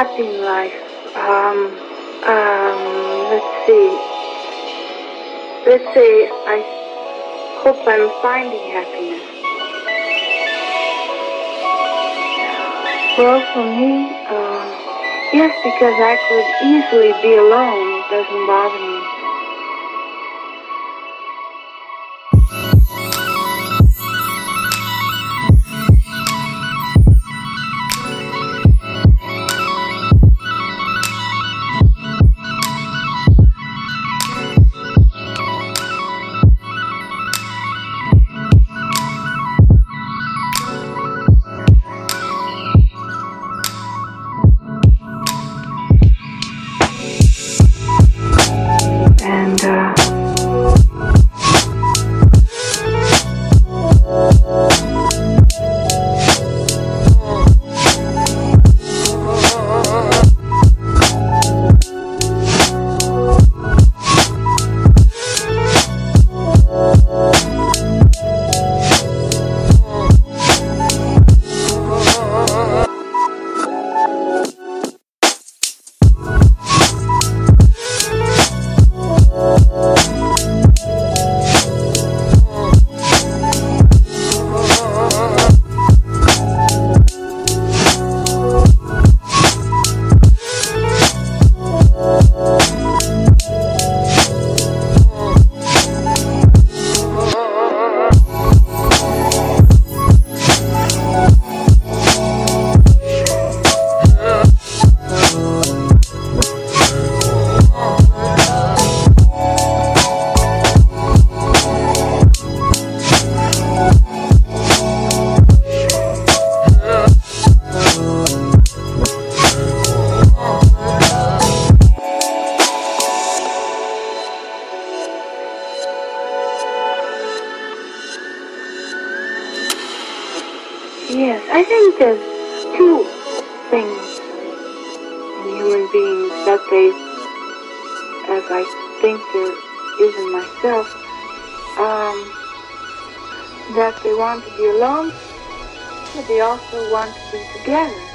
happy in life? Um, um, let's see. Let's say I hope I'm finding happiness. Well, for me, uh, yes, because I could easily be alone. It doesn't bother me. Two things in human beings that they, as I think there is in myself, um, that they want to be alone, but they also want to be together.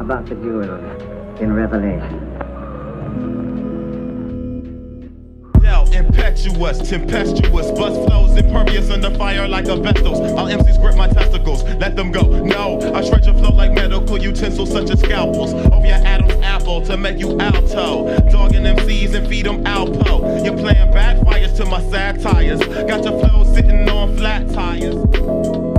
About the jewel in Revelation. Impetuous, tempestuous, bust flows, impervious under fire like asbestos. I'll MCs grip my testicles, let them go. No, I shred your flow like medical utensils such as scalpels. Over your Adam's apple to make you alto. Dogging MCs and feed them Alpo. You're playing backfires to my satires. Got your flow sitting on flat tires.